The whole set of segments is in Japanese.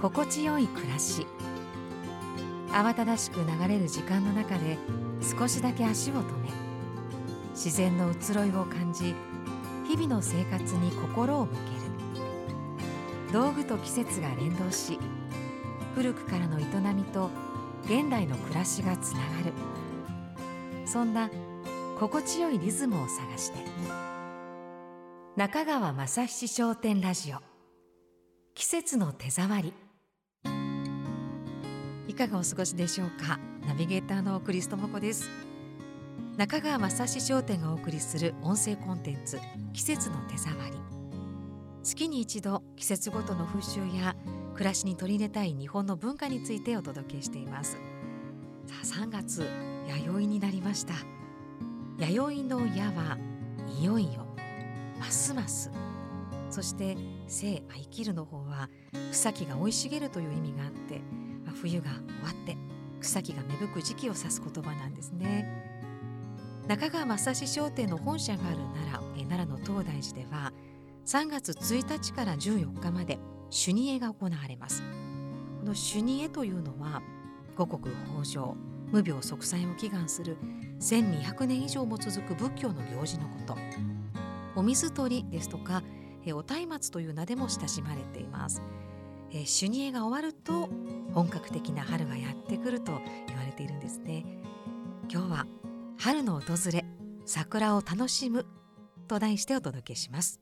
心地よい暮らし。慌ただしく流れる時間の中で少しだけ足を止め自然の移ろいを感じ日々の生活に心を向ける。道具と季節が連動し古くからの営みと現代の暮らしがつながる。そんな心地よいリズムを探して中川正七商店ラジオ。季節の手触り。かがお過ごしでしょうか？ナビゲーターのクリストモコです。中川正七商店がお送りする音声コンテンツ季節の手触り。月に一度季節ごとの風習や暮らしに取り入れたい日本の文化についてお届けしています。さあ3月弥生になりました。弥生の矢はいよいよますます。そして生生きるの方は草木が生い茂るという意味があって冬が終わって草木が芽吹く時期を指す言葉なんですね。中川正史商店の本社がある奈良奈良の東大寺では3月1日から14日まで朱煮絵が行われます。この朱煮絵というのは五穀豊穣無病息災を祈願する1200年以上も続く仏教の行事のこと。お水取りですとかお松明という名でも親しまれています。朱煮絵が終わると本格的な春がやってくると言われているんですね。今日は春の訪れ桜を楽しむと題してお届けします。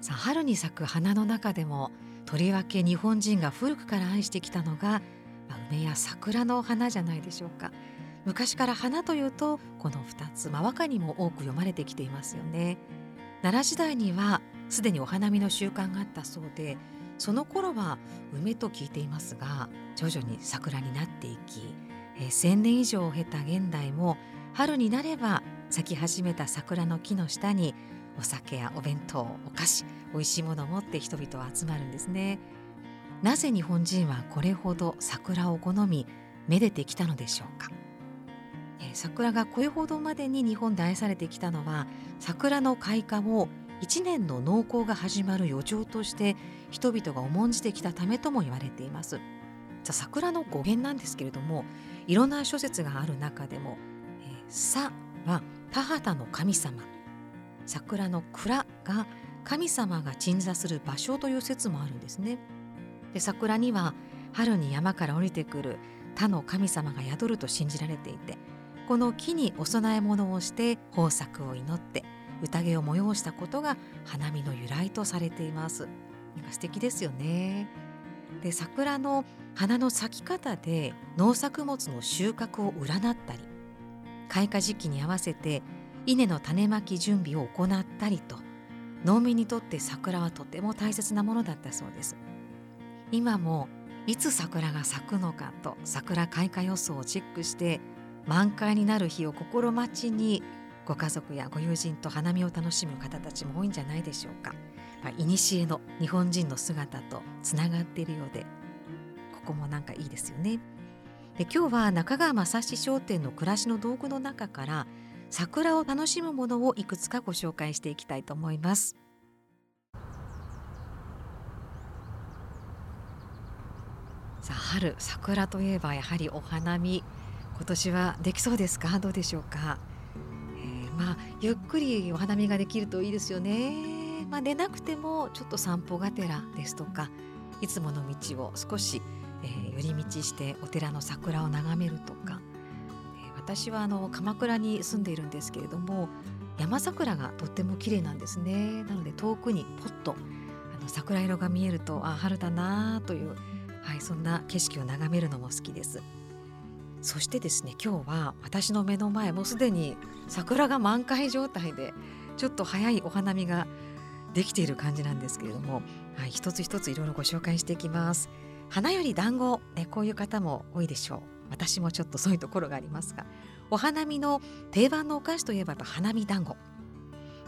さあ春に咲く花の中でもとりわけ日本人が古くから愛してきたのが、まあ、梅や桜の花じゃないでしょうか。昔から花というとこの2つ、まあ、和歌にも多く読まれてきていますよね。奈良時代にはすでにお花見の習慣があったそうでその頃は梅と聞いていますが徐々に桜になっていき、えー、1,000年以上を経た現代も春になれば咲き始めた桜の木の下にお酒やお弁当お菓子美味しいものを持って人々は集まるんですね。なぜ日本人はこれほど桜を好みめでてきたのでしょうか？桜がこれほどまでに日本で愛されてきたのは桜の開花を一年の農耕が始まる予兆として人々が重んじてきたためとも言われています桜の語源なんですけれどもいろんな諸説がある中でも「えー、さ」は田畑の神様桜の蔵が神様が鎮座する場所という説もあるんですね。で桜には春に山から降りてくる他の神様が宿ると信じられていてこの木にお供え物をして豊作を祈って宴を催したことが花見の由来とされています。素敵ですよね。で桜の花の咲き方で農作物の収穫を占ったり開花時期に合わせて稲の種まき準備を行ったりと農民にとって桜はとても大切なものだったそうです。今もいつ桜が咲くのかと桜開花予想をチェックして満開になる日を心待ちにご家族やご友人と花見を楽しむ方たちも多いんじゃないでしょうか。まあ、古の日本人の姿とつながっているようでここもなんかいいですよね。で今日は中川正史商店の暮らしの道具の中から桜を楽しむものをいくつかご紹介していきたいと思います。さあ春桜といえばやはりお花見今年はできそうですか？どうでしょうか、まあゆっくりお花見ができるといいですよね。まあ出なくてもちょっと散歩がてらですとかいつもの道を少し、えー、寄り道してお寺の桜を眺めるとか、えー、私はあの鎌倉に住んでいるんですけれども山桜がとっても綺麗なんですね。なので遠くにポッとあの桜色が見えるとあ春だなという、はい、そんな景色を眺めるのも好きです。そしてですね今日は私の目の前もうすでに桜が満開状態でちょっと早いお花見ができている感じなんですけれども、はい、一つ一ついろいろご紹介していきます。花より団子、ね、こういう方も多いでしょう。私もちょっとそういうところがありますがお花見の定番のお菓子といえばやっぱ花見団子、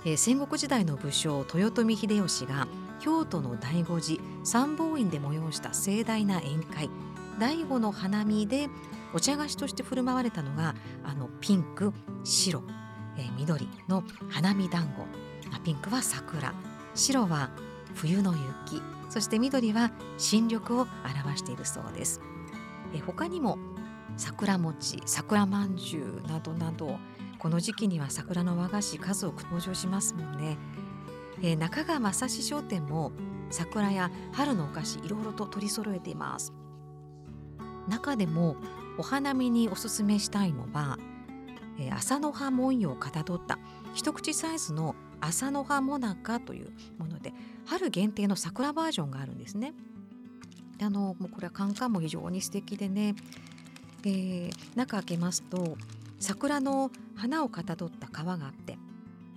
えー、戦国時代の武将豊臣秀吉が京都の醍醐寺三宝院で催した盛大な宴会。醍醐の花見でお茶菓子として振る舞われたのがあのピンク白、えー、緑の花見団子。ピンクは桜。白は冬の雪。そして緑は新緑を表しているそうです。え他にも桜餅桜まんじゅうなどなどこの時期には桜の和菓子数多く登場しますもんね、えー、中川正史商店も桜や春のお菓子いろいろと取り揃えています。中でもお花見におすすめしたいのは、えー、朝の葉文様をかたどった一口サイズの朝の葉もなかというもので春限定の桜バージョンがあるんですね。あのもうこれはカンカンも非常に素敵でね、えー、中開けますと桜の花をかたどった皮があって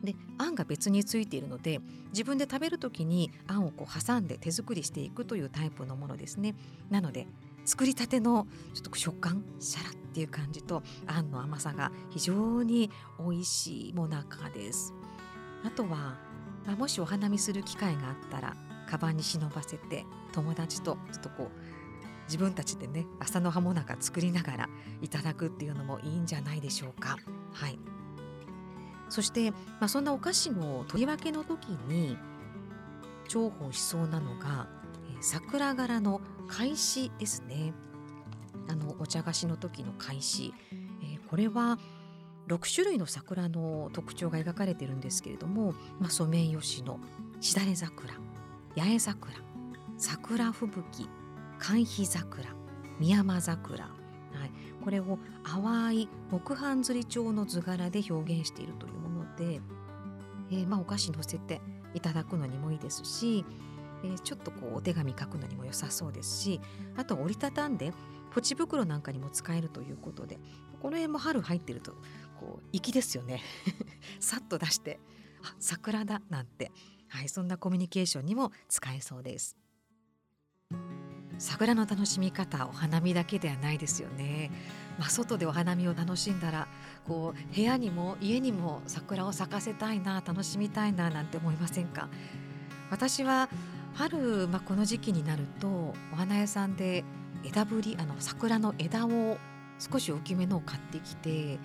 であんが別についているので自分で食べる時にあんをこう挟んで手作りしていくというタイプのものですね。なので作りたてのちょっと食感シャラっていう感じとあんの甘さが非常に美味しいもなかです。あとは、まあ、もしお花見する機会があったらカバンに忍ばせて友達とちょっとこう自分たちでね朝の葉もなか作りながらいただくっていうのもいいんじゃないでしょうか。はい、そして、まあ、そんなお菓子の取り分けの時に重宝しそうなのが、桜柄の返しですね。あのお茶菓子の時の返し、えー、これは6種類の桜の特徴が描かれてるんですけれども、まあ、ソメイヨシノしだれ桜八重桜桜吹雪寒肥桜宮山桜、はい、これを淡い木版釣り調の図柄で表現しているというもので、えー、まあお菓子のせていただくのにもいいですし、えー、ちょっとこうお手紙書くのにも良さそうですしあと折りたたんでポチ袋なんかにも使えるということでこの辺も春入ってるとこう粋ですよね。さっと出してあ桜だなんて、はい、そんなコミュニケーションにも使えそうです。桜の楽しみ方お花見だけではないですよね、まあ、外でお花見を楽しんだらこう部屋にも家にも桜を咲かせたいな楽しみたいななんて思いませんか？私は春、まあ、この時期になるとお花屋さんで枝ぶりあの桜の枝を少し大きめのを買ってきて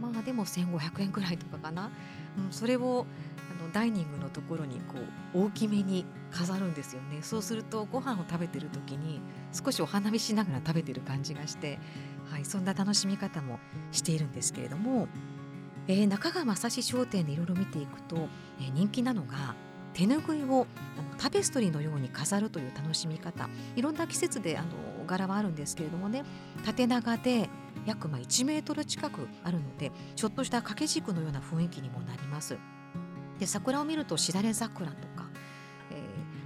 まあでも1500円くらいとかかな、うん、それをあのダイニングのところにこう大きめに飾るんですよね。そうするとご飯を食べてる時に少しお花見しながら食べてる感じがして、はい、そんな楽しみ方もしているんですけれども、えー、中川正史商店でいろいろ見ていくと、えー、人気なのが手ぬぐいをタペストリーのように飾るという楽しみ方いろんな季節であの柄はあるんですけれどもね縦長で約ま1メートル近くあるのでちょっとした掛け軸のような雰囲気にもなります。で桜を見るとしだれ桜とか、えー、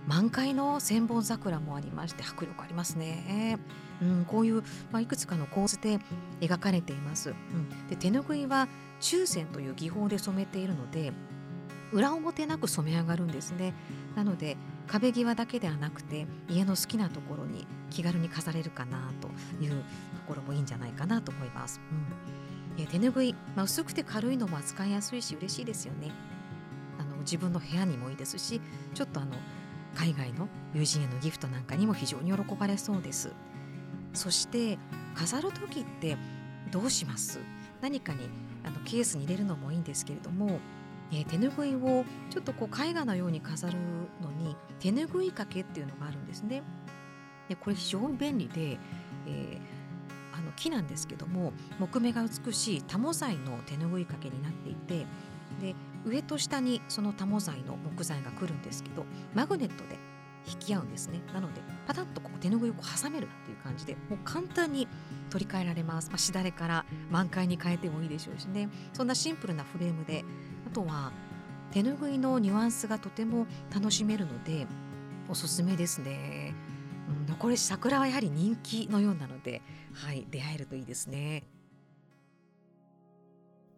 満開の千本桜もありまして迫力ありますね。うん、こういう、まあ、いくつかの構図で描かれています。うん、で手ぬぐいは中線という技法で染めているので裏表なく染め上がるんですね。なので壁際だけではなくて家の好きなところに気軽に飾れるかなというところもいいんじゃないかなと思います。うん、手ぬぐい、まあ、薄くて軽いのも扱いやすいし嬉しいですよね。あの自分の部屋にもいいですしちょっとあの海外の友人へのギフトなんかにも非常に喜ばれそうです。そして飾る時ってどうします？何かにあのケースに入れるのもいいんですけれどもえー、手ぬぐいをちょっとこう絵画のように飾るのに手ぬぐい掛けっていうのがあるんですね。でこれ非常に便利で、えー、あの木なんですけども木目が美しいタモ材の手ぬぐい掛けになっていてで上と下にそのタモ材の木材が来るんですけどマグネットで引き合うんですね。なのでパタッとこう手ぬぐいを挟めるっていう感じでもう簡単に取り替えられます、まあ、しだれから満開に変えてもいいでしょうしね。そんなシンプルなフレームであとは手ぬぐいのニュアンスがとても楽しめるのでおすすめですね、うん、これ桜はやはり人気のようなのではい出会えるといいですね。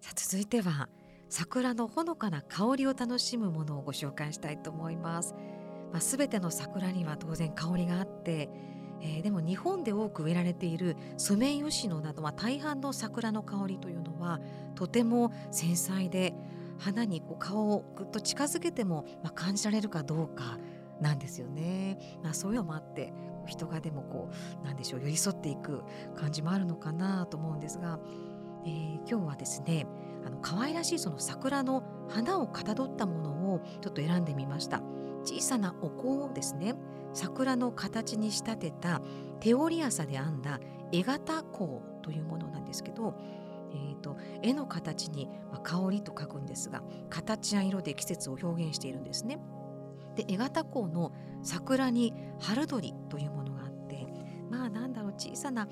さあ続いては桜のほのかな香りを楽しむものをご紹介したいと思います、まあ、全ての桜には当然香りがあってえー、でも日本で多く植えられているソメイヨシノなどは大半の桜の香りというのはとても繊細で花にこう顔をぐっと近づけても、まあ、感じられるかどうかなんですよね。まあ、そういうのもあって人がでもこうなんでしょう寄り添っていく感じもあるのかなと思うんですが、えー、今日はですねあの可愛らしいその桜の花をかたどったものをちょっと選んでみました。小さなお香をですね桜の形に仕立てた手織り麻で編んだ絵型香というものなんですけど、えーと、絵の形に、まあ、香りと書くんですが形や色で季節を表現しているんですね。で絵型香の桜に春鳥というものがあってまあなんだろう小さな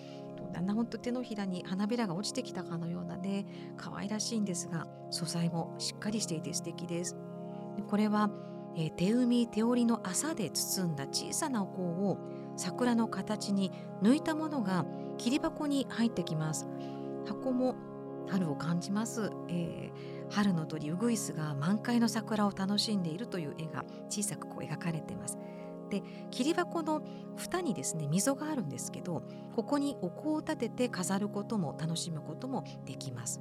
だんだん本当手のひらに花びらが落ちてきたかのようなね可愛らしいんですが素材もしっかりしていて素敵です。でこれは、えー、手編み手織りの麻で包んだ小さなお香を桜の形に抜いたものが切り箱に入ってきます。箱も春を感じます、えー、春の鳥ウグイスが満開の桜を楽しんでいるという絵が小さくこう描かれています。で切り箱の蓋にですね溝があるんですけどここにお香を立てて飾ることも楽しむこともできます。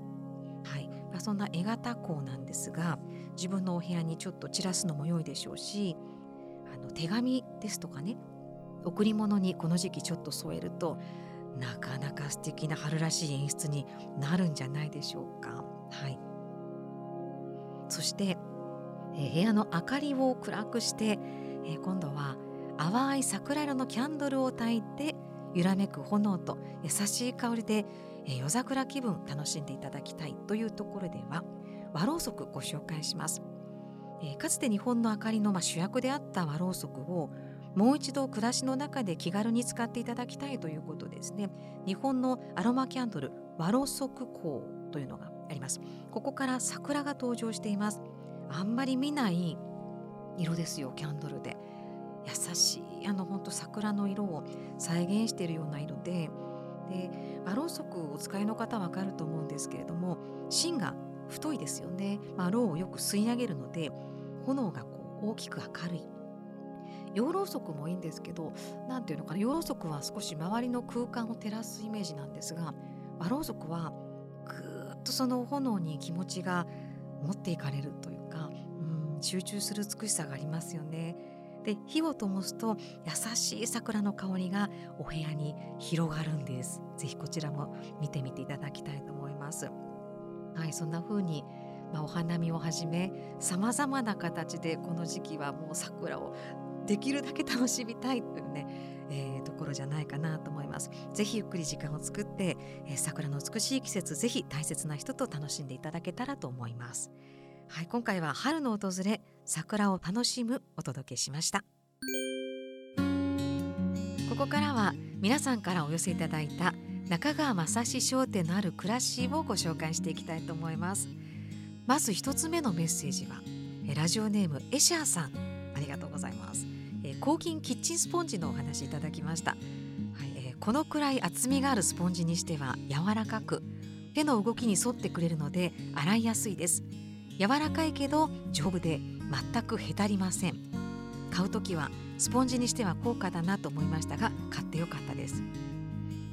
はい、まあ、そんな絵型香なんですが自分のお部屋にちょっと散らすのも良いでしょうしあの手紙ですとかね贈り物にこの時期ちょっと添えるとなかなか素敵な春らしい演出になるんじゃないでしょうか。はい、そして、え、部屋の明かりを暗くして、え、今度は淡い桜色のキャンドルを焚いて揺らめく炎と優しい香りで、え、夜桜気分楽しんでいただきたいというところでは和ろうそくご紹介します。え、かつて日本の明かりの、ま、主役であった和ろうそくをもう一度暮らしの中で気軽に使っていただきたいということですね。日本のアロマキャンドル和ろ速光というのがあります。ここから桜が登場しています。あんまり見ない色ですよキャンドルで。優しいあの本当桜の色を再現しているような色で。で和ろうそくお使いの方はわかると思うんですけれども芯が太いですよね、まあ、ろうをよく吸い上げるので炎がこう大きく明るい。養老足もいいんですけど何ていうのかな養老足は少し周りの空間を照らすイメージなんですが和ろうそくはぐーっとその炎に気持ちが持っていかれるというか、うん、集中する美しさがありますよね。で火を灯すと優しい桜の香りがお部屋に広がるんです。ぜひこちらも見てみていただきたいと思います。はい、そんな風にまあ、お花見をはじめさまざまな形でこの時期はもう桜をできるだけ楽しみたいというね、えー、ところじゃないかなと思います。ぜひゆっくり時間を作って、えー、桜の美しい季節ぜひ大切な人と楽しんでいただけたらと思います。はい、今回は春の訪れ桜を楽しむお届けしました。ここからは皆さんからお寄せいただいた中川正史商店のある暮らしをご紹介していきたいと思いますまず一つ目のメッセージはラジオネームエシャーさんありがとうございますえー、抗菌キッチンスポンジのお話いただきました、はいえー、このくらい厚みがあるスポンジにしては柔らかく手の動きに沿ってくれるので洗いやすいです。柔らかいけど丈夫で全くへたりません。買う時はスポンジにしては高価だなと思いましたが買ってよかったです。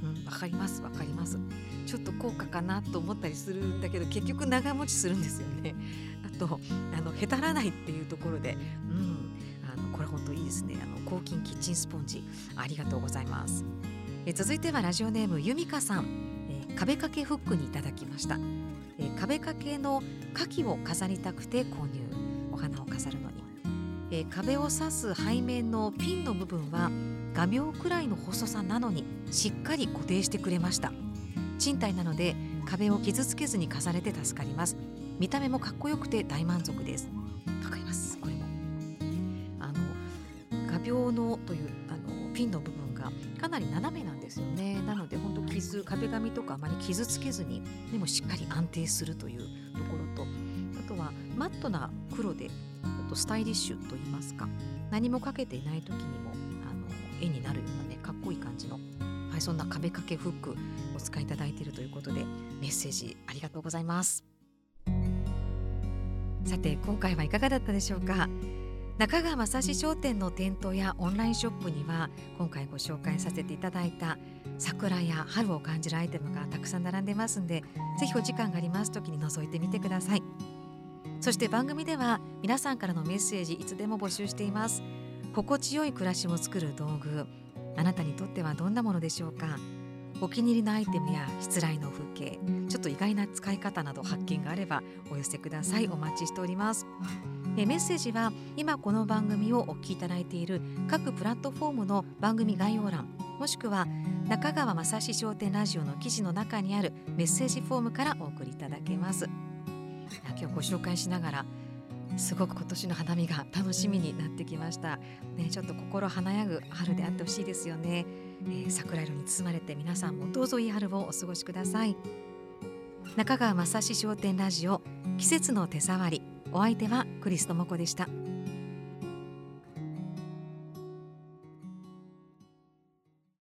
うんわかりますわかります。ちょっと高価かなと思ったりするんだけど結局長持ちするんですよね。あとあのへたらないっていうところでうんこれ本当いいですね。あの抗菌キッチンスポンジ。ありがとうございます。え続いてはラジオネームゆみかさん、え壁掛けフックにいただきました、え壁掛けの牡蠣を飾りたくて購入。お花を飾るのに、え壁を刺す背面のピンの部分は画鋲くらいの細さなのにしっかり固定してくれました。賃貸なので壁を傷つけずに飾れて助かります。見た目もかっこよくて大満足です。病のというあのピンの部分がかなり斜めなんですよね。なので本当傷壁紙とかあまり傷つけずにでもしっかり安定するというところとあとはマットな黒でとスタイリッシュと言いますか何もかけていない時にもあの絵になるようなねかっこいい感じの、はい、そんな壁掛けフックお使いいただいているということでメッセージありがとうございます。さて今回はいかがだったでしょうか？中川正史商店の店頭やオンラインショップには今回ご紹介させていただいた桜や春を感じるアイテムがたくさん並んでますんでぜひお時間があります時に覗いてみてください。そして番組では皆さんからのメッセージいつでも募集しています。心地よい暮らしを作る道具あなたにとってはどんなものでしょうか。お気に入りのアイテムや失礼の風景ちょっと意外な使い方など発見があればお寄せください。お待ちしております。メッセージは今この番組をお聞きいただいている各プラットフォームの番組概要欄もしくは中川雅史商店ラジオの記事の中にあるメッセージフォームからお送りいただけます。今日ご紹介しながらすごく今年の花見が楽しみになってきました、ね、ちょっと心華やぐ春であってほしいですよね、えー、桜色に包まれて皆さんもどうぞいい春をお過ごしください。中川雅史商店ラジオ季節の手触り。お相手はクリストモコでした。